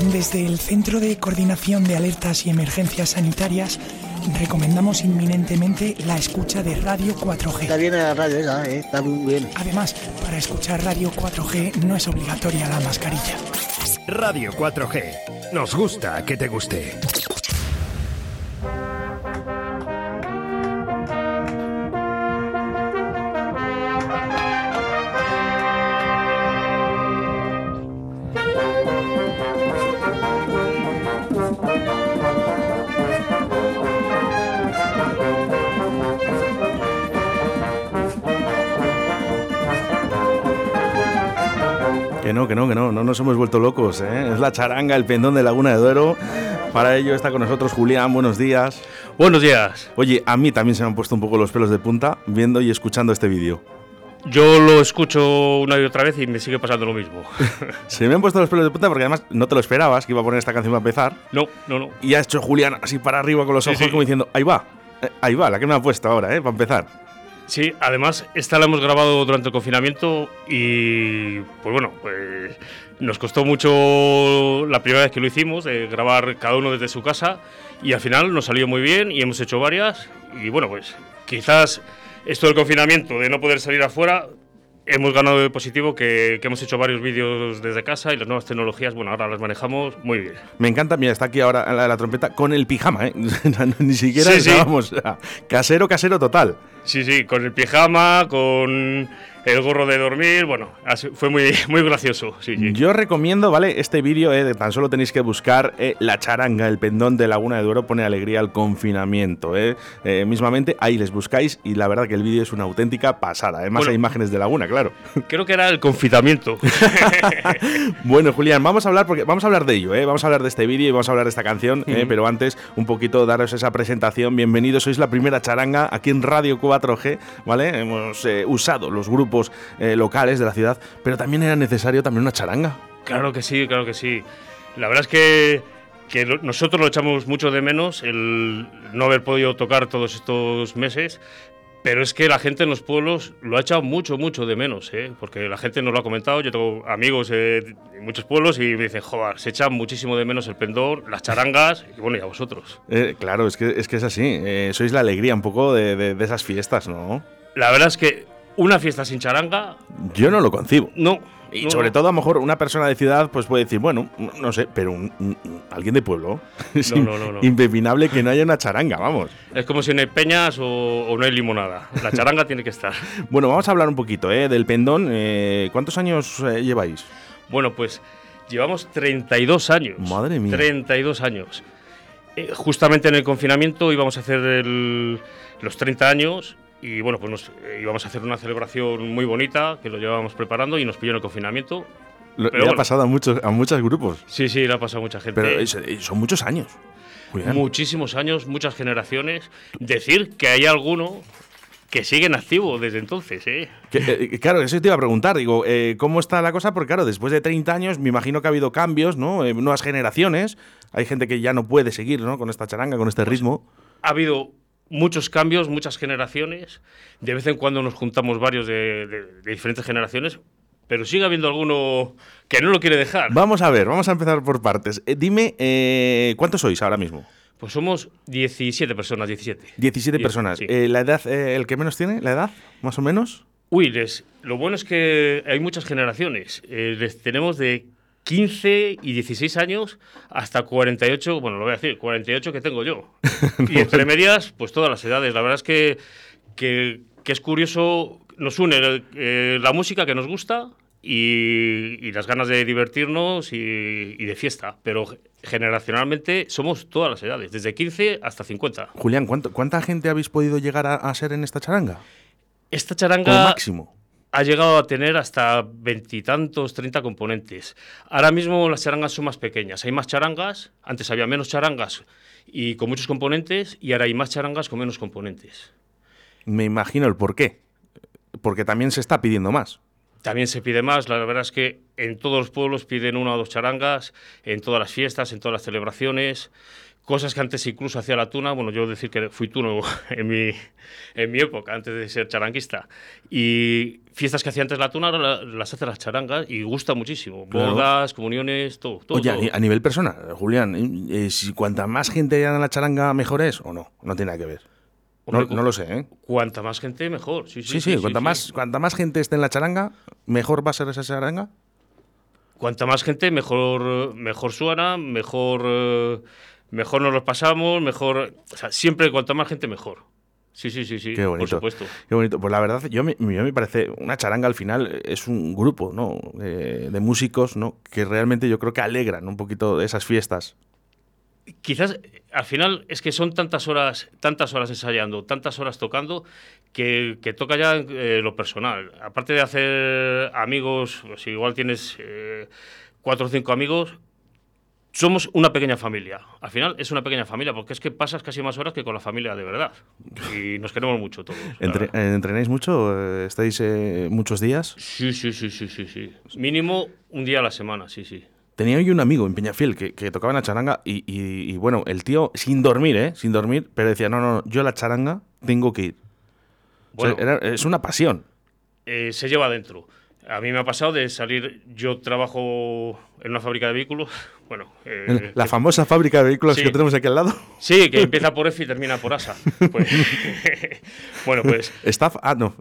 Desde el Centro de Coordinación de Alertas y Emergencias Sanitarias recomendamos inminentemente la escucha de Radio 4G. Está bien la radio esa, ¿eh? está muy bien. Además, para escuchar Radio 4G no es obligatoria la mascarilla. Radio 4G. Nos gusta que te guste. Vuelto locos, ¿eh? Es la charanga, el pendón de Laguna de Duero. Para ello está con nosotros Julián, buenos días. Buenos días. Oye, a mí también se me han puesto un poco los pelos de punta viendo y escuchando este vídeo. Yo lo escucho una y otra vez y me sigue pasando lo mismo. se me han puesto los pelos de punta porque además no te lo esperabas que iba a poner esta canción para empezar. No, no, no. Y ha hecho Julián así para arriba con los ojos como diciendo, ahí va, eh, ahí va, la que me ha puesto ahora, ¿eh? Para empezar. Sí, además esta la hemos grabado durante el confinamiento y pues bueno, pues nos costó mucho la primera vez que lo hicimos, de grabar cada uno desde su casa y al final nos salió muy bien y hemos hecho varias y bueno, pues quizás esto del confinamiento, de no poder salir afuera, hemos ganado de positivo que, hemos hecho varios vídeos desde casa y las nuevas tecnologías, bueno, ahora las manejamos muy bien. Me encanta, mira, está aquí ahora la, la trompeta con el pijama, ¿eh? Ni siquiera estábamos casero, casero total. Sí, sí, con el pijama, con el gorro de dormir, bueno, fue muy, muy gracioso. Sí, Yo recomiendo, ¿vale? Este vídeo, eh, tan solo tenéis que buscar eh, La Charanga, el pendón de Laguna de Duero, pone alegría al confinamiento. Eh. eh mismamente ahí les buscáis y la verdad que el vídeo es una auténtica pasada. Además hay imágenes de Laguna, claro. Creo que era el confinamiento. bueno, Julián, vamos a hablar porque vamos a hablar de ello, ¿eh? Vamos a hablar de este vídeo y vamos a hablar de esta canción, pero antes un poquito daros esa presentación. Bienvenidos, sois la primera charanga aquí en Radio 4G, ¿vale? Hemos usado los grupos eh, locales de la ciudad, pero también era necesario también una charanga. Claro que sí, claro que sí. La verdad es que, que nosotros lo echamos mucho de menos, el no haber podido tocar todos estos meses, pero es que la gente en los pueblos lo ha echado mucho, mucho de menos, ¿eh? porque la gente nos lo ha comentado. Yo tengo amigos en muchos pueblos y me dicen, joder, se echa muchísimo de menos el pendón, las charangas y bueno, y a vosotros. Eh, claro, es que, es que es así. sois la alegría un poco de, de, esas fiestas, ¿no? La verdad es que una fiesta sin charanga. Yo no lo concibo. No. Y sobre todo, a lo mejor, una persona de ciudad pues puede decir, bueno, no sé, pero alguien de pueblo. Es no, no, no, impepinable que no haya una charanga, vamos. Es como si no hay peñas o, no hay limonada. La charanga tiene que estar. Bueno, vamos a hablar un poquito ¿eh? del pendón. Eh, ¿Cuántos años eh, lleváis? Bueno, pues llevamos 32 años. Madre mía. 32 años. Eh, justamente en el confinamiento íbamos a hacer los 30 años y bueno, pues nos, eh, íbamos a hacer una celebración muy bonita que lo llevábamos preparando y nos pilló en el confinamiento. le ha pasado a muchos, a muchos grupos. Sí, sí, le ha pasado a mucha gente. Pero son muchos años. Muchísimos años, muchas generaciones. Decir que hay alguno que sigue en activo desde entonces, ¿eh? ¿eh? claro, eso te iba a preguntar. Digo, eh, ¿cómo está la cosa? Porque claro, después de 30 años me imagino que ha habido cambios, ¿no? nuevas generaciones. Hay gente que ya no puede seguir, ¿no? Con esta charanga, con este ritmo. Ha habido muchos cambios, muchas generaciones. De vez en cuando nos juntamos varios de, diferentes generaciones, pero sigue habiendo alguno que no lo quiere dejar. Vamos a ver, vamos a empezar por partes. Eh, dime, eh, ¿cuántos sois ahora mismo? Pues somos 17 personas, 17. 17 personas. Eh, ¿La edad, el que menos tiene, la edad, más o menos? Uy, lo bueno es que hay muchas generaciones. les tenemos de 15 y 16 años hasta 48, bueno, lo voy a decir, 48 que tengo yo. y entre medias, pues todas las edades. La verdad es que, que, es curioso, nos une eh, la música que nos gusta y, las ganas de divertirnos y, de fiesta. Pero generacionalmente somos todas las edades, desde 15 hasta 50. Julián, ¿cuánta gente habéis podido llegar a, a ser en esta charanga? Esta charanga... Como máximo ha llegado a tener hasta veintitantos, treinta componentes. Ahora mismo las charangas son más pequeñas. Hay más charangas, antes había menos charangas y con muchos componentes, y ahora hay más charangas con menos componentes. Me imagino el por qué. Porque también se está pidiendo más. También se pide más. La verdad es que en todos los pueblos piden una o dos charangas, en todas las fiestas, en todas las celebraciones. Cosas que antes incluso hacía la tuna, bueno, yo decir que fui tuno en mi, en mi época, antes de ser charanguista, y fiestas que hacía antes la tuna ahora las hace las charangas y gusta muchísimo, bodas, comuniones, todo. todo Oye, a nivel personal, Julián, eh, si cuanta más gente haya en la charanga, mejor es o no, no tiene nada que ver. no, lo sé, ¿eh? Cuanta más gente, mejor. Sí, sí, sí. cuanta, más, cuanta más gente esté en la charanga, mejor va a ser esa charanga. Cuanta más gente, mejor, mejor suena, mejor... Eh, mejor nos los pasamos, mejor. O sea, siempre cuanto más gente, mejor. Sí, sí, sí, sí. Qué bonito. Por supuesto. Qué bonito. Pues la verdad, yo me, yo me parece, una charanga al final es un grupo, ¿no? de músicos, ¿no? Que realmente yo creo que alegran un poquito esas fiestas. Quizás al final es que son tantas horas, tantas horas ensayando, tantas horas tocando, que, toca ya eh, lo personal. Aparte de hacer amigos, pues igual tienes eh, cuatro o cinco amigos, somos una pequeña familia. Al final es una pequeña familia, porque es que pasas casi más horas que con la familia de verdad. Y nos queremos mucho todos. Eh, ¿Entrenáis mucho? Eh, ¿Estáis eh, muchos días? Sí, sí, sí, sí, sí, sí. Mínimo un día a la semana, sí, sí. Tenía yo un amigo en Peñafiel que, que tocaba en la charanga y, bueno, el tío sin dormir, ¿eh? Sin dormir, pero decía, no, no, yo a la charanga tengo que ir. Bueno, es una pasión. se lleva adentro. A mí me ha pasado de salir, yo trabajo en una fábrica de vehículos bueno, eh, la famosa fábrica de vehículos que tenemos aquí al lado. Sí, que empieza por F y termina por ASA. Pues, bueno, pues. Staff. Ah, no.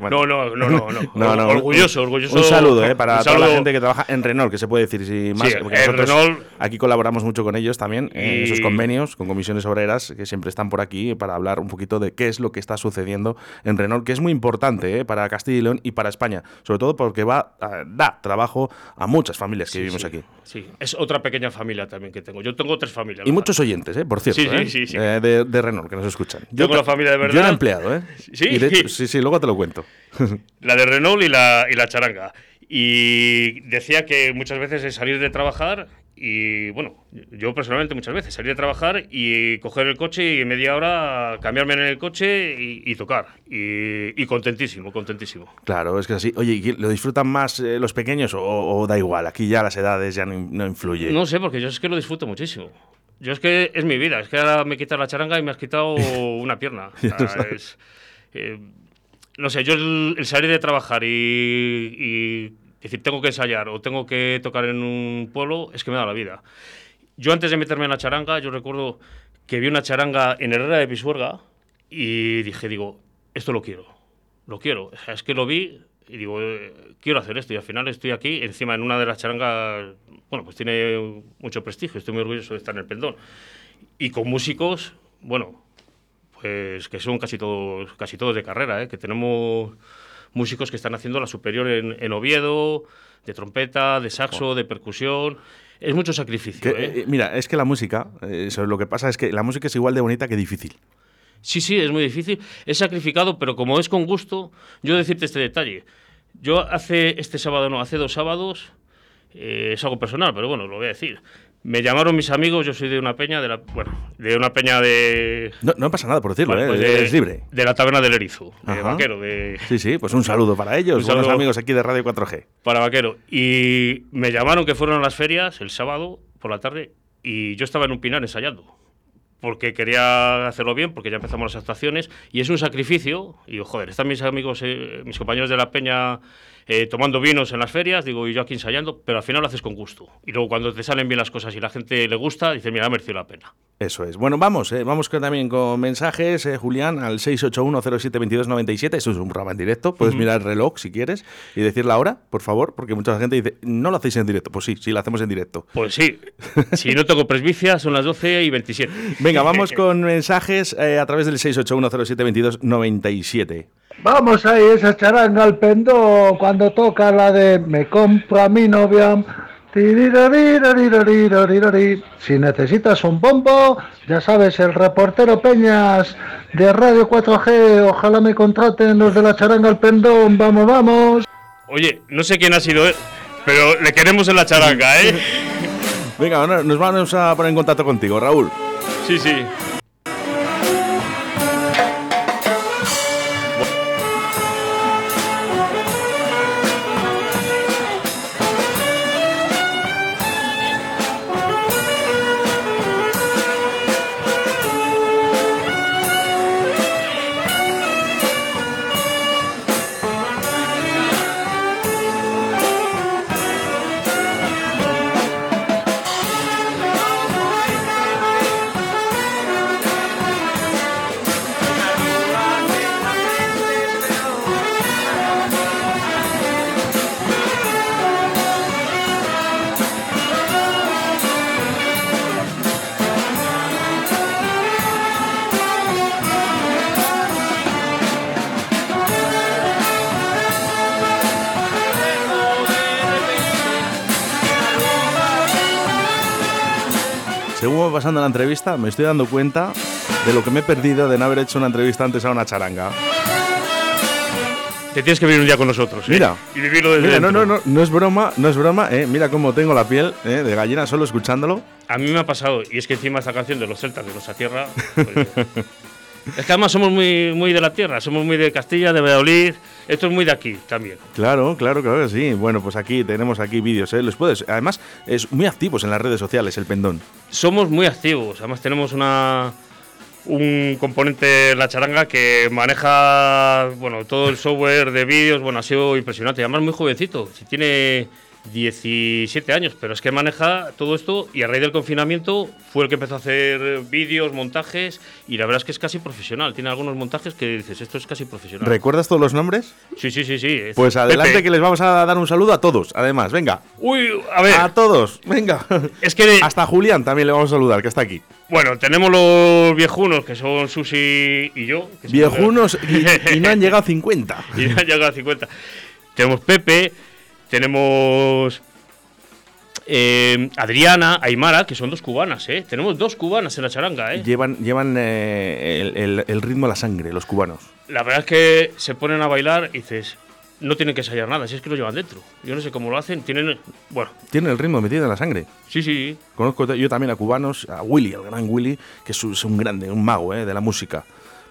no, no, no, no, no. Orgulloso, orgulloso. Un saludo eh, para toda la gente que trabaja en Renault, que se puede decir. Si más, Renault, aquí colaboramos mucho con ellos también, en esos convenios con comisiones obreras que siempre están por aquí para hablar un poquito de qué es lo que está sucediendo en Renault, que es muy importante eh, para Castilla y León y para España. Sobre todo porque va a, da trabajo a muchas familias que vivimos aquí. Sí, es otra pequeña familia también que tengo. Yo tengo tres familias. Y muchos oyentes, ¿eh? por cierto, sí, ¿eh? sí, sí, eh, de, de, Renault que nos escuchan. Yo tengo la familia de verdad. Yo era empleado, ¿eh? Sí, sí, sí, luego te lo cuento. La de Renault y la, y la charanga. Y decía que muchas veces es salir de trabajar y bueno, yo personalmente muchas veces salir de trabajar y coger el coche y media hora cambiarme en el coche y, tocar. Y, contentísimo, contentísimo. Claro, es que así. Oye, ¿lo disfrutan más eh, los pequeños o, da igual? Aquí ya las edades ya no, no influye. No sé, porque yo es que lo disfruto muchísimo. Yo es que es mi vida, es que ahora me quitas la charanga y me has quitado una pierna. Eh, no sé, yo el, salir de trabajar y es decir, tengo que ensayar o tengo que tocar en un pueblo, es que me da la vida. Yo antes de meterme en la charanga, yo recuerdo que vi una charanga en Herrera de Pisuerga y dije, digo, esto lo quiero, lo quiero. es que lo vi y digo, eh, quiero hacer esto y al final estoy aquí, encima en una de las charangas, bueno, pues tiene mucho prestigio, estoy muy orgulloso de estar en el pendón. Y con músicos, bueno, pues que son casi todos, casi todos de carrera, ¿eh? que tenemos músicos que están haciendo la superior en, Oviedo, de trompeta, de saxo, de percusión. Es mucho sacrificio. ¿eh? Eh, mira, es que la música, eh, lo que pasa es que la música es igual de bonita que difícil. Sí, sí, es muy difícil. Es sacrificado, pero como es con gusto, yo decirte este detalle. Yo hace este sábado, no, hace dos sábados, es algo personal, pero bueno, lo voy a decir. Me llamaron mis amigos, yo soy de una peña, de la, bueno, de una peña de... No, pasa nada por decirlo, ¿eh? pues es libre. De la taberna del Erizo, de Vaquero. De... Sí, sí, pues un saludo para ellos, buenos amigos aquí de Radio 4G. Para Vaquero. Y me llamaron que fueron a las ferias el sábado por la tarde y yo estaba en un pinar ensayando porque quería hacerlo bien, porque ya empezamos las actuaciones, y es un sacrificio, y joder, están mis amigos, eh, mis compañeros de la peña eh, tomando vinos en las ferias, digo, y yo aquí ensayando, pero al final lo haces con gusto. Y luego cuando te salen bien las cosas y la gente le gusta, dices, mira, ha merecido la pena. Eso es. Bueno, vamos, eh, vamos también con mensajes, eh, Julián, al 681072297. Eso es un programa en directo. Puedes mirar el reloj si quieres y decir la hora, por favor, porque mucha gente dice, no lo hacéis en directo. Pues sí, sí, lo hacemos en directo. Pues sí. si no tengo presbicia, son las 12 y 27. Venga, vamos con mensajes a través del 681072297. Vamos ahí, esa charanga al pendón cuando toca la de Me compro a mi novia. Si necesitas un bombo, ya sabes, el reportero Peñas de Radio 4G, ojalá me contraten los de la charanga al pendón, vamos, vamos. Oye, no sé quién ha sido, él, pero le queremos en la charanga, ¿eh? Venga, nos vamos a poner en contacto contigo, Raúl. Sí, sí. Pasando la entrevista, me estoy dando cuenta de lo que me he perdido de no haber hecho una entrevista antes a una charanga. Te tienes que venir un día con nosotros. ¿eh? Mira. Y vivirlo desde Mira, no, no, no, no es broma, no es broma, eh. Mira cómo tengo la piel eh, de gallina solo escuchándolo. A mí me ha pasado, y es que encima esta canción de los celtas de nuestra tierra. pues, es que además somos muy, muy de la tierra, somos muy de Castilla, de Valladolid. Esto es muy de aquí también. Claro, claro, claro que sí. Bueno, pues aquí tenemos aquí vídeos, ¿eh? Los puedes. Además, es muy activos en las redes sociales, el pendón. Somos muy activos, además tenemos una un componente en la charanga que maneja bueno todo el software de vídeos, bueno, ha sido impresionante, además muy jovencito, si tiene 17 años, pero es que maneja todo esto y a raíz del confinamiento fue el que empezó a hacer vídeos, montajes y la verdad es que es casi profesional, tiene algunos montajes que dices, esto es casi profesional. ¿Recuerdas todos los nombres? sí, sí, sí, sí. es Pues adelante Pepe. que les vamos a dar un saludo a todos, además, venga. Uy, a ver, A todos, venga. es que Hasta Julián también le vamos a saludar, que está aquí. bueno, tenemos los viejunos que son Susi y yo. que Viejunos y, y no han llegado a 50. y ya han llegado a 50. Tenemos Pepe, tenemos eh, Adriana, Aymara, que son dos cubanas, ¿eh? Tenemos dos cubanas en la charanga, ¿eh? Llevan, llevan eh, el, el- el ritmo a la sangre, los cubanos. La verdad es que se ponen a bailar y dices, no tienen que ensayar nada, si es que lo llevan dentro. Yo no sé cómo lo hacen, tienen... Bueno, Tienen el ritmo metido en la sangre. sí, sí, Conozco yo también a cubanos, a Willy, el gran Willy, que es un, es un grande, un mago eh, de la música,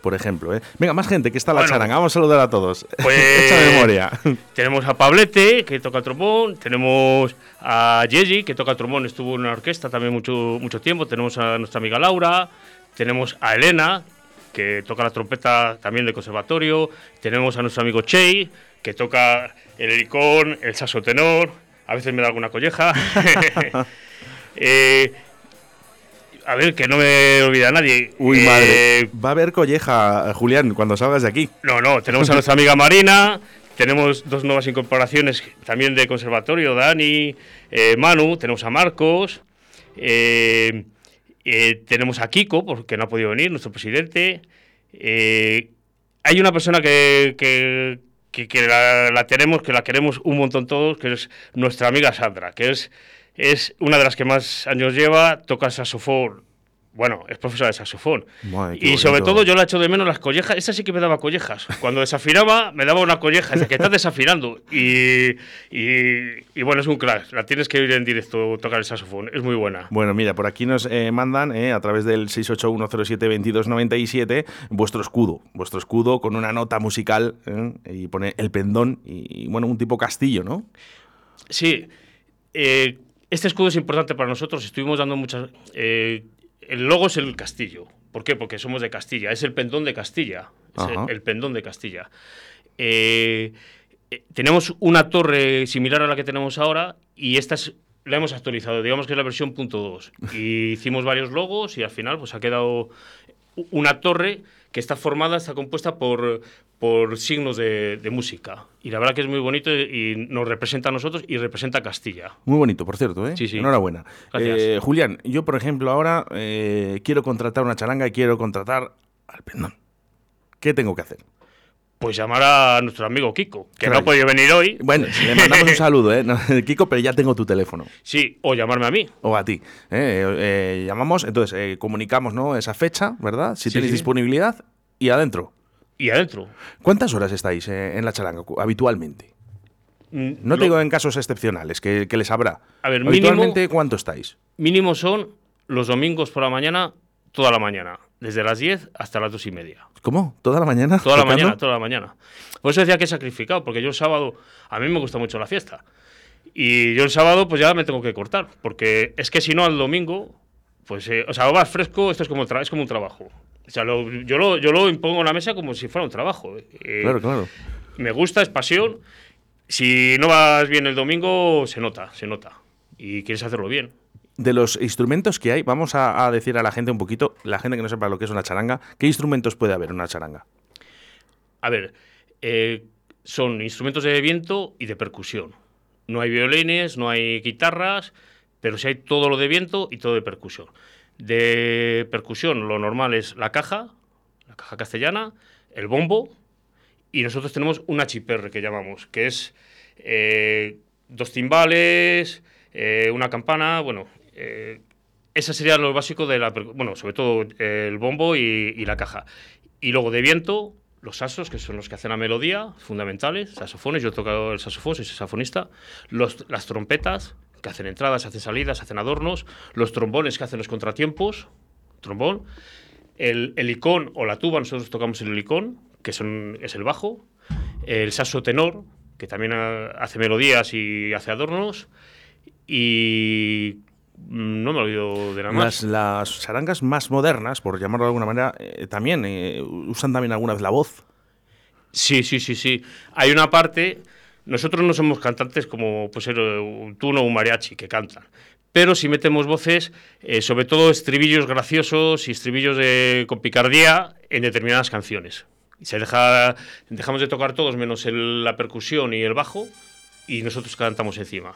por ejemplo. eh. Venga, más gente que está la Bueno. charanga. Vamos a saludar a todos. Pues- Echa memoria. Tenemos a Pablete, que toca el trombón. Tenemos a Yeji, que toca el trombón. Estuvo en una orquesta también mucho, mucho tiempo. Tenemos a nuestra amiga Laura. Tenemos a Elena, que toca la trompeta también de conservatorio. Tenemos a nuestro amigo Chey, que toca el helicón, el saxo tenor. A veces me da alguna colleja. Eh, a ver, que no me olvida nadie. Uy, Eh, madre. Va a haber colleja, Julián, cuando salgas de aquí. no, no, tenemos a nuestra amiga Marina, tenemos dos nuevas incorporaciones también de conservatorio, Dani, eh, Manu, tenemos a Marcos, eh, tenemos a Kiko, porque no ha podido venir, nuestro presidente. hay una persona que, que- que- que la, la tenemos, que la queremos un montón todos, que es nuestra amiga Sandra, que es, es una de las que más años lleva, toca saxofón. Bueno, es profesora de saxofón. Madre, y sobre todo yo la echo de menos las collejas. Esa sí que me daba collejas. Cuando desafinaba, me daba una colleja. Dice que estás desafinando. Y, y, y bueno, es un crack. La tienes que ir en directo tocar el saxofón. Es muy buena. Bueno, mira, por aquí nos eh, mandan eh, a través del 681072297 vuestro escudo, vuestro escudo con una nota musical eh, y pone el pendón y, y, bueno, un tipo castillo, ¿no? Sí, eh, este escudo es importante para nosotros. Estuvimos dando muchas. eh, el logo es el castillo. ¿Por qué? Porque somos de Castilla. Es el pendón de Castilla. Es el, pendón de Castilla. Eh, eh, tenemos una torre similar a la que tenemos ahora y esta es- la hemos actualizado. Digamos que es la versión punto .2. Y hicimos varios logos y al final pues ha quedado una torre que está formada, está compuesta por, por signos de, de música. Y la verdad que es muy bonito y nos representa a nosotros y representa a Castilla. Muy bonito, por cierto, ¿eh? Sí, sí. Enhorabuena. Gracias. Eh, Julián, yo, por ejemplo, ahora eh, quiero contratar una charanga y quiero contratar al pendón. ¿Qué tengo que hacer? Pues llamar a nuestro amigo Kiko, que no ha podido venir hoy. Bueno, le mandamos un saludo, ¿eh? No, Kiko, pero ya tengo tu teléfono. Sí, o llamarme a mí. O a ti. ¿eh? Eh, eh, llamamos, entonces eh, comunicamos ¿no? esa fecha, ¿verdad? Si Sí, tenéis sí. disponibilidad y adentro. Y adentro. ¿Cuántas horas estáis en la charanga habitualmente? Mm, No lo- te digo en casos excepcionales, que, que les habrá. A ver, mínimo- habitualmente, ¿cuánto estáis? Mínimo son los domingos por la mañana, toda la mañana. Desde las 10 hasta las 2 y media. ¿Cómo? ¿Toda la mañana? Toda la mañana, toda la mañana. Por eso decía que he sacrificado, porque yo el sábado, a mí me gusta mucho la fiesta. Y yo el sábado, pues ya me tengo que cortar, porque es que si no, al domingo, pues, eh, o sea, vas fresco, esto es como, es como un trabajo. O sea, lo- yo, lo, yo lo impongo en la mesa como si fuera un trabajo. eh. Claro, claro. Me gusta, es pasión. Si no vas bien el domingo, se nota, se nota. Y quieres hacerlo bien. De los instrumentos que hay, vamos a, decir a la gente un poquito, la gente que no sepa lo que es una charanga, ¿qué instrumentos puede haber en una charanga? A ver, eh, son instrumentos de viento y de percusión. No hay violines, no hay guitarras, pero sí hay todo lo de viento y todo de percusión. De percusión, lo normal es la caja, la caja castellana, el bombo, y nosotros tenemos una chiperre que llamamos, que es eh, dos timbales, eh, una campana, bueno, eh, ese sería lo básico de la. Bueno, sobre todo el bombo y, la caja. Y luego de viento, los saxos, que son los que hacen la melodía, fundamentales, saxofones, yo he tocado el saxofón, soy saxofonista, los, las trompetas, que hacen entradas, hacen salidas, hacen adornos, los trombones que hacen los contratiempos, trombón, el, el icón o la tuba, nosotros tocamos el icón, que son, es el bajo, el saxo tenor, que también hace melodías y hace adornos, y no me olvido de nada más. Las, charangas más modernas, por llamarlo de alguna manera, eh, también eh, usan también alguna vez la voz. Sí, sí, sí, sí. Hay una parte nosotros no somos cantantes como pues, un tuno o un mariachi que cantan, pero si metemos voces, eh, sobre todo estribillos graciosos y estribillos de, con picardía en determinadas canciones. Se deja, dejamos de tocar todos menos la percusión y el bajo y nosotros cantamos encima.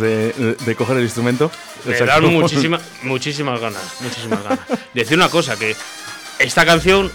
De, coger el instrumento. Me dan muchísima, muchísimas ganas, muchísimas ganas. Decir una cosa, que esta canción,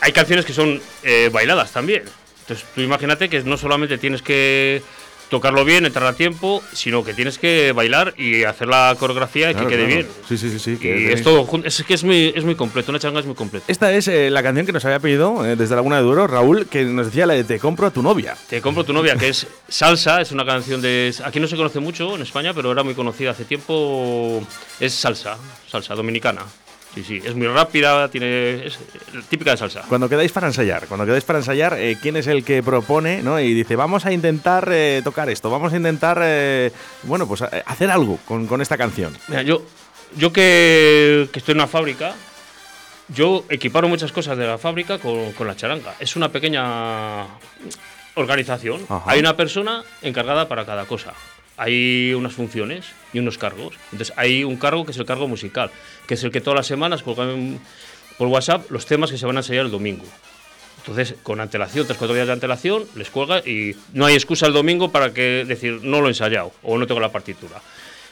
hay canciones que son eh, bailadas también. Entonces tú imagínate que no solamente tienes que tocarlo bien, entrar a tiempo, sino que tienes que bailar y hacer la coreografía y que quede bien. Sí, sí, sí. sí y es todo es que es muy, es muy completo, una changa es muy completa. Esta es eh, la canción que nos había pedido eh, desde Laguna de Duro, Raúl, que nos decía la de Te compro a tu novia. Te compro a tu novia, que es salsa, es una canción de... Aquí no se conoce mucho en España, pero era muy conocida hace tiempo. Es salsa, salsa dominicana. Sí, sí, es muy rápida, tiene es típica de salsa. Cuando quedáis para ensayar, cuando quedáis para ensayar, eh, ¿quién es el que propone, no? Y dice, vamos a intentar eh, tocar esto, vamos a intentar, eh, bueno, pues hacer algo con, esta canción. Mira, yo, yo que, estoy en una fábrica, yo equiparo muchas cosas de la fábrica con, la charanga. Es una pequeña organización. Hay una persona encargada para cada cosa hay unas funciones y unos cargos. Entonces hay un cargo que es el cargo musical, que es el que todas las semanas colgan por WhatsApp los temas que se van a ensayar el domingo. Entonces, con antelación, tres, cuatro días de antelación, les cuelga y no hay excusa el domingo para que decir no lo he ensayado o no tengo la partitura.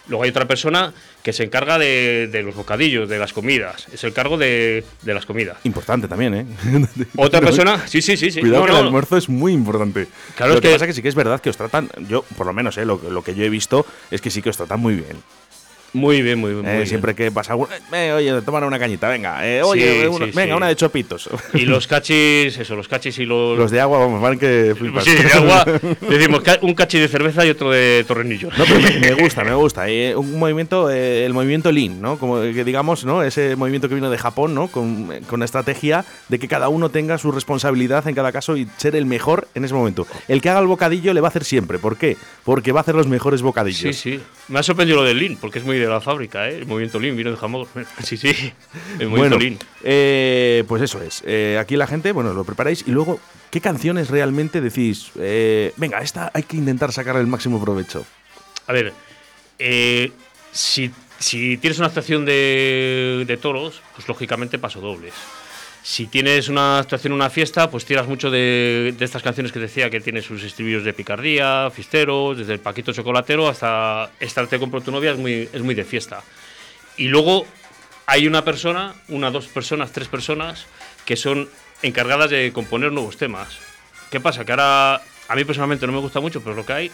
Luego hay otra persona que se encarga de, los bocadillos, de las comidas. Es el cargo de, las comidas. Importante también, ¿eh? Otra persona, sí, sí, sí. sí. Cuidado que el almuerzo es muy importante. Claro, lo que, pasa es que sí que es verdad que os tratan, yo por lo menos, ¿eh? lo, lo que yo he visto es que sí que os tratan muy bien. Muy bien, muy bien. Eh, siempre que pasa eh, oye, tomar una cañita, venga. Eh, oye, venga, una de chopitos. Y los cachis, eso, los cachis y los. Los de agua, vamos, van que flipas. Sí, de agua. decimos un cachis de cerveza y otro de torrenillos. No, pero me, gusta, me gusta. un movimiento, el movimiento Lean, ¿no? Como que digamos, ¿no? Ese movimiento que vino de Japón, ¿no? Con, con estrategia de que cada uno tenga su responsabilidad en cada caso y ser el mejor en ese momento. El que haga el bocadillo le va a hacer siempre. ¿Por qué? Porque va a hacer los mejores bocadillos. Sí, sí. Me ha sorprendido lo del Lean, porque es muy de la fábrica, ¿eh? El movimiento Lean vino de jamón. Sí, sí, el movimiento bueno, eh, pues eso es. Eh, aquí la gente, bueno, lo preparáis y luego, ¿qué canciones realmente decís? Venga, esta hay que intentar sacar el máximo provecho. A ver, si, si, tienes una actuación de, de toros, pues lógicamente paso dobles si tienes una actuación en una fiesta, pues tiras mucho de, estas canciones que decía que tiene sus estribillos de picardía, fisteros, desde el paquito chocolatero hasta Estarte con tu novia, es muy, es muy de fiesta. Y luego hay una persona, una, dos personas, tres personas, que son encargadas de componer nuevos temas. ¿Qué pasa? Que ahora, a mí personalmente no me gusta mucho, pero lo que hay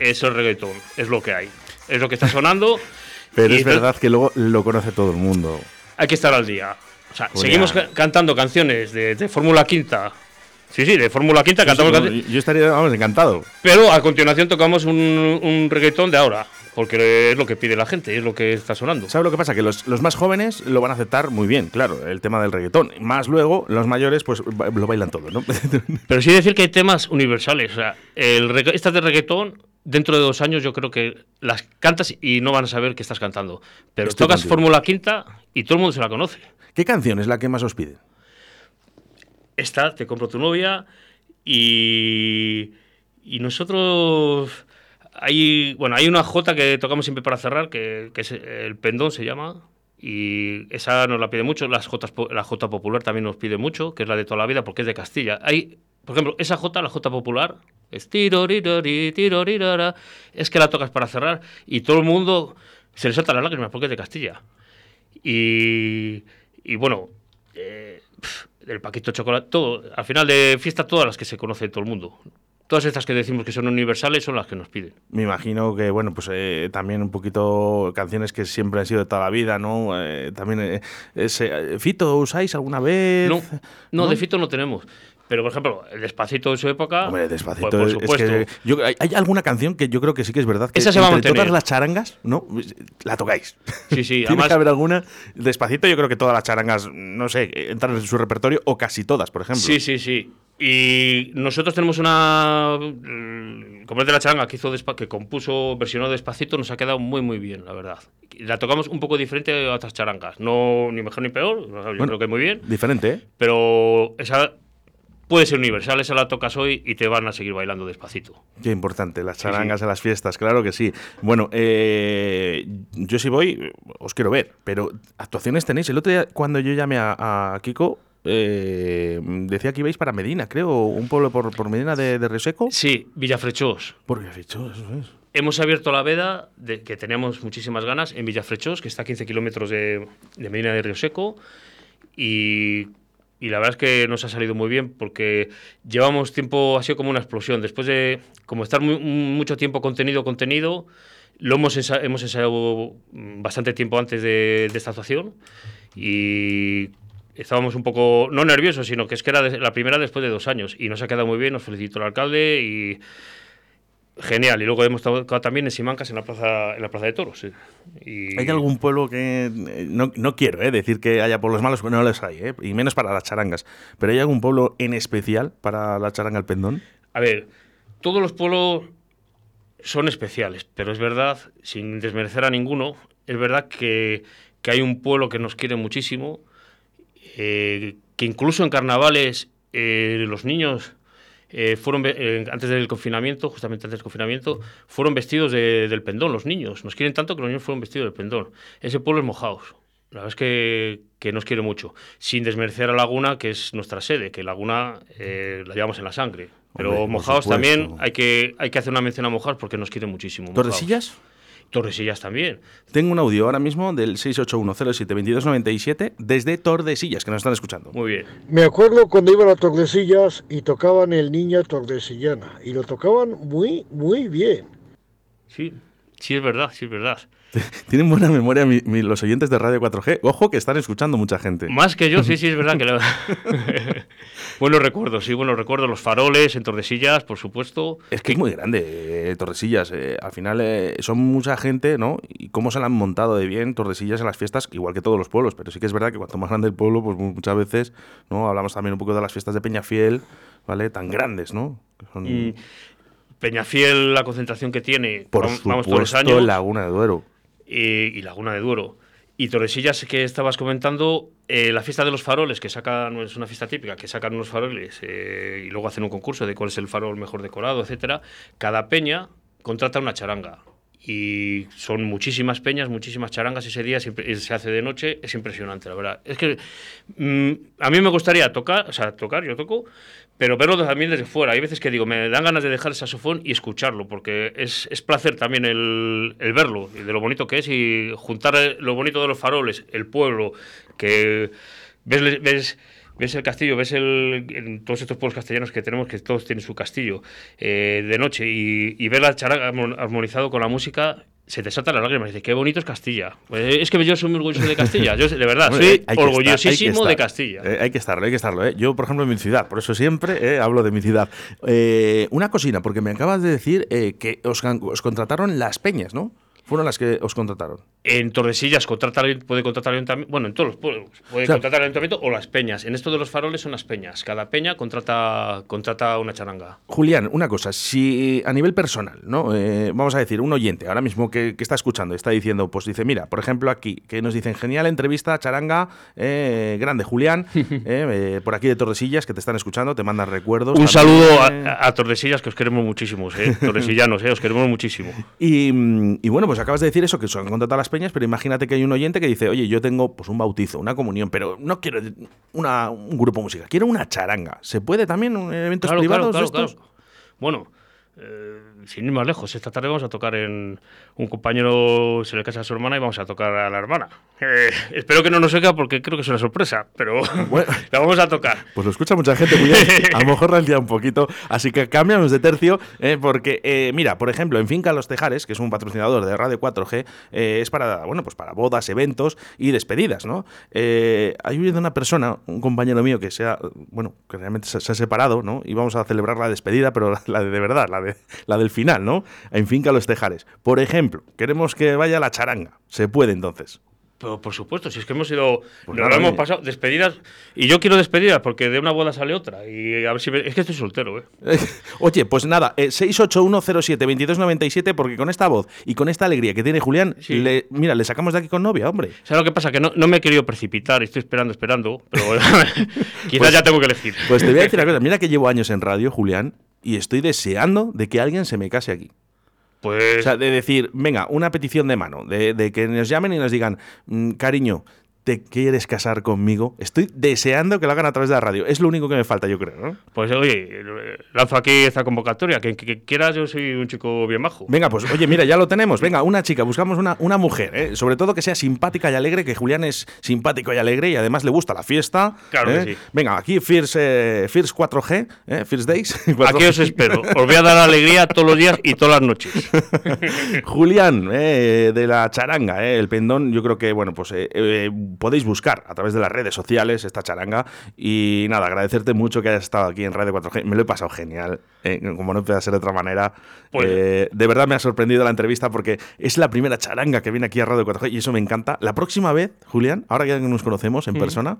es el reggaetón, es lo que hay. Es lo que está sonando. pero es verdad que luego lo conoce todo el mundo. Hay que estar al día. O sea, seguimos cantando canciones de, Fórmula Quinta Sí, sí, de Fórmula Quinta cantamos canciones. Yo estaría, vamos, encantado. Pero a continuación tocamos un, un reggaetón de ahora. Porque es lo que pide la gente, es lo que está sonando. ¿Sabes lo que pasa? Que los, los, más jóvenes lo van a aceptar muy bien, claro, el tema del reggaetón. Más luego, los mayores, pues lo bailan todo, ¿no? Pero sí decir que hay temas universales. O sea, el, estas de reggaetón dentro de dos años yo creo que las cantas y no van a saber que estás cantando. Pero tocas Fórmula Quinta y todo el mundo se la conoce. ¿Qué canción es la que más os piden? Esta, Te compro tu novia y, nosotros... Hay, bueno, hay una J que tocamos siempre para cerrar, que, es el pendón se llama, y esa nos la pide mucho. Las J, la J popular también nos pide mucho, que es la de toda la vida, porque es de Castilla. Hay, por ejemplo, esa J, la J popular, es es que la tocas para cerrar y todo el mundo se le salta las lágrimas porque es de Castilla. Y, y bueno, eh, el Paquito Chocolate, todo, al final de fiesta, todas las que se conoce todo el mundo. Todas estas que decimos que son universales son las que nos piden. Me imagino que, bueno, pues eh, también un poquito canciones que siempre han sido de toda la vida, ¿no? Eh, también, ese, ¿Fito usáis alguna vez? No, no, de Fito no tenemos. Pero, por ejemplo, el Despacito de su época. Hombre, Despacito. Pues, por supuesto. Es que hay, alguna canción que yo creo que sí que es verdad. Que Esa se va a entre todas las charangas, ¿no? La tocáis. Sí, sí. Tiene que haber alguna. Despacito, yo creo que todas las charangas, no sé, entran en su repertorio, o casi todas, por ejemplo. Sí, sí, sí. Y nosotros tenemos una. Como es de la charanga que hizo que compuso, versionó despacito, nos ha quedado muy, muy bien, la verdad. La tocamos un poco diferente a otras charangas. No ni mejor ni peor, yo creo que muy bien. Diferente, ¿eh? Pero esa puede ser universal, esa la tocas hoy y te van a seguir bailando despacito. Qué importante, las charangas en las fiestas, claro que sí. Bueno, eh, yo sí voy, os quiero ver, pero actuaciones tenéis. El otro día, cuando yo llamé a, Kiko, eh, decía que ibais para Medina, creo, un pueblo por, Medina de, de Seco. Sí, Villafrechós. Por Villafrechós, eso es. Hemos abierto la veda, de, que teníamos muchísimas ganas, en Villafrechós, que está a 15 kilómetros de, de Medina de Río Seco. Y y la verdad es que nos ha salido muy bien porque llevamos tiempo, ha sido como una explosión. Después de como estar mucho tiempo contenido, contenido, lo hemos, hemos ensayado bastante tiempo antes de, esta actuación y estábamos un poco, no nerviosos, sino que es que era la primera después de dos años y nos ha quedado muy bien, nos felicitó el alcalde y Genial, y luego hemos tocado también en Simancas, en la plaza, en la plaza de toros. ¿Hay algún pueblo que.? Eh, no, no quiero eh, decir que haya pueblos malos, no los hay, eh, y menos para las charangas. ¿Pero hay algún pueblo en especial para la charanga al pendón? A ver, todos los pueblos son especiales, pero es verdad, sin desmerecer a ninguno, es verdad que, que hay un pueblo que nos quiere muchísimo, que incluso en carnavales los niños eh, fueron eh, antes del confinamiento, justamente antes del confinamiento, fueron vestidos del pendón los niños. Nos quieren tanto que los niños fueron vestidos del pendón. Ese pueblo es Mojaos. La verdad es que, que, nos quiere mucho. Sin desmerecer a Laguna, que es nuestra sede, que Laguna eh, la llevamos en la sangre. Pero Mojaos también hay que, hay que hacer una mención a Mojaos porque nos quiere muchísimo. ¿Tordesillas? Tordesillas también. Tengo un audio ahora mismo del 681072297 desde Tordesillas, que nos están escuchando. Muy bien. Me acuerdo cuando iba a Tordesillas y tocaban el Niña Tordesillana. Y lo tocaban muy, muy bien. Sí, sí es verdad, sí es verdad. Tienen buena memoria los oyentes de Radio 4G. Ojo que están escuchando mucha gente. Más que yo, sí, sí, es verdad que lo... buenos recuerdos, sí, buenos recuerdos. Los faroles en Tordesillas, por supuesto. Es que es muy grande eh, Tordesillas. Eh, al final eh, son mucha gente, ¿no? Y cómo se la han montado de bien Tordesillas en las fiestas, igual que todos los pueblos. Pero sí que es verdad que cuanto más grande el pueblo, pues muchas veces, ¿no? Hablamos también un poco de las fiestas de Peñafiel, ¿vale? Tan grandes, ¿no? Peñafiel, la concentración que tiene, por vamos, todos los años. Laguna de Duero y Laguna de Duero. Y Torresillas, que estabas comentando, eh, la fiesta de los faroles, que sacan, es una fiesta típica, que sacan unos faroles eh, y luego hacen un concurso de cuál es el farol mejor decorado, etcétera. Cada peña contrata una charanga. Y son muchísimas peñas, muchísimas charangas ese día, se hace de noche, es impresionante, la verdad. Es que mm, a mí me gustaría tocar, o sea, tocar, yo toco, pero verlo también desde fuera. Hay veces que digo, me dan ganas de dejar el saxofón y escucharlo, porque es, es placer también el, el, verlo de lo bonito que es y juntar lo bonito de los faroles, el pueblo, que ves, ves el castillo, ves el, en todos estos pueblos castellanos que tenemos, que todos tienen su castillo eh, de noche y, y ver la charanga armonizado con la música se te saltan las lágrimas. Dices, qué bonito es Castilla. Pues es que yo soy muy orgulloso de Castilla. Yo, de verdad, Hombre, soy hay que estar- hay que orgullosísimo de. Castilla. Eh, hay que estarlo, hay que estarlo. ¿eh? Yo, por ejemplo, en mi ciudad, por eso siempre eh, hablo de mi ciudad. Eh, una cosina, porque me acabas de decir eh, que os contrataron las peñas, ¿no? Fueron las que os contrataron. En Tordesillas contrata, puede contratar el ayuntamiento. Bueno, en todos los pueblos puede O sea- contratar el ayuntamiento o las peñas. En esto de los faroles son las peñas. Cada peña contrata, contrata una charanga. Julián, una cosa, si a nivel personal, ¿no? Eh, vamos a decir, un oyente ahora mismo que, que está escuchando, está diciendo, pues dice, mira, por ejemplo aquí, que nos dicen, genial entrevista, charanga, eh, grande Julián, eh, eh, por aquí de Tordesillas, que te están escuchando, te mandan recuerdos. Un también, saludo eh. a, a Tordesillas, que os queremos muchísimo, ¿eh? Tordesillanos, ¿eh? os queremos muchísimo. Y, mm, y bueno, pues acabas de decir eso, que han contratado las peñas, pero imagínate que hay un oyente que dice, oye, yo tengo pues un bautizo, una comunión, pero no quiero una- un grupo musical, quiero una charanga. ¿Se puede también en eventos Claro, privados claro, de claro, estos? claro. Bueno, eh, sin ir más lejos, esta tarde vamos a tocar en. Un compañero se le casa a su hermana y vamos a tocar a la hermana. Eh, espero que no nos oiga porque creo que es una sorpresa, pero Bueno. la vamos a tocar. Pues lo escucha mucha gente, Julián. A lo mejor rancia un poquito. Así que cambiamos de tercio, eh, porque, eh, mira, por ejemplo, en Finca Los Tejares, que es un patrocinador de Radio 4G, eh, es para, bueno, pues para bodas, eventos y despedidas, ¿no? Hay una persona, un compañero mío que se ha, bueno, que realmente se, se ha separado, ¿no? Y vamos a celebrar la despedida, pero la, la de, de verdad, la, de, la del final, ¿no? En Finca Los Tejares. Por ejemplo, queremos que vaya la charanga. Se puede entonces. Pero por supuesto, si es que hemos ido. Pues nos nada, lo hemos pasado. Despedidas. Y yo quiero despedidas porque de una boda sale otra. Y a ver si. me- es que estoy soltero, ¿eh? Oye, pues nada, eh, 681072297, porque con esta voz y con esta alegría que tiene Julián, Sí. le- mira, le sacamos de aquí con novia, hombre. ¿Sabes lo que pasa? Que no, no me he querido precipitar. Estoy esperando, esperando. Pero quizás Pues- ya tengo que elegir. Pues te voy a decir una cosa, mira que llevo años en radio, Julián, y estoy deseando de que alguien se me case aquí. Pues. O sea, de decir, venga, una petición de mano, de, de que nos llamen y nos digan, "Mm, cariño, ¿te quieres casar conmigo? Estoy deseando que lo hagan a través de la radio. Es lo único que me falta, yo creo, ¿no? Pues oye, lanzo aquí esta convocatoria. Que, que, quieras, yo soy un chico bien majo. Venga, pues oye, mira, ya lo tenemos. Venga, una chica, buscamos una, una mujer, ¿eh? sobre todo que sea simpática y alegre, que Julián es simpático y alegre y además le gusta la fiesta. Claro que ¿eh? sí. Venga, aquí First, eh, First 4G, ¿eh? First Days. 4G. Aquí os espero. Os voy a dar alegría todos los días y todas las noches. Julián, eh, de la charanga, el pendón, yo creo que, bueno, pues podéis buscar a través de las redes sociales esta charanga y nada, agradecerte mucho que hayas estado aquí en Radio 4G, me lo he pasado genial, eh, como no puede ser de otra manera. Pues- Eh, de verdad me ha sorprendido la entrevista porque es la primera charanga que viene aquí a Radio 4G y eso me encanta. La próxima vez, Julián, ahora que nos conocemos en persona,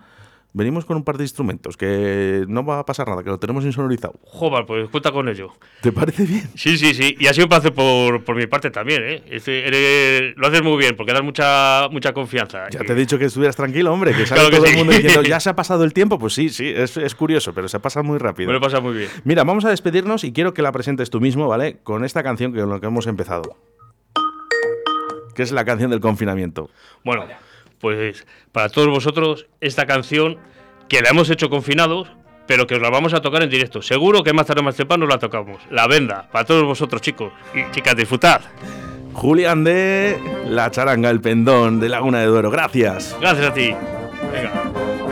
venimos con un par de instrumentos que no va a pasar nada, que lo tenemos insonorizado. Joder, pues cuenta con ello. ¿Te parece bien? Sí, sí, sí. Y sido un placer por, por mi parte también, ¿eh? Este, eres- lo haces muy bien, porque das mucha, mucha confianza. Ya Y- te he dicho que estuvieras tranquilo, hombre, que sale Claro que todo el sí. mundo diciendo, ya se ha pasado el tiempo. Pues sí, sí, es, es curioso, pero se pasa muy rápido. Me lo pasa muy bien. Mira, vamos a despedirnos y quiero que la presentes tú mismo, ¿vale? Con esta canción que con la que hemos empezado. Que es la canción del confinamiento. Bueno, pues para todos vosotros, esta canción que la hemos hecho confinados, pero que os la vamos a tocar en directo. Seguro que más tarde o más temprano la tocamos. La venda, para todos vosotros, chicos y chicas, disfrutad. Julián de La Charanga, el Pendón de Laguna de Duero. Gracias. Gracias a ti. Venga.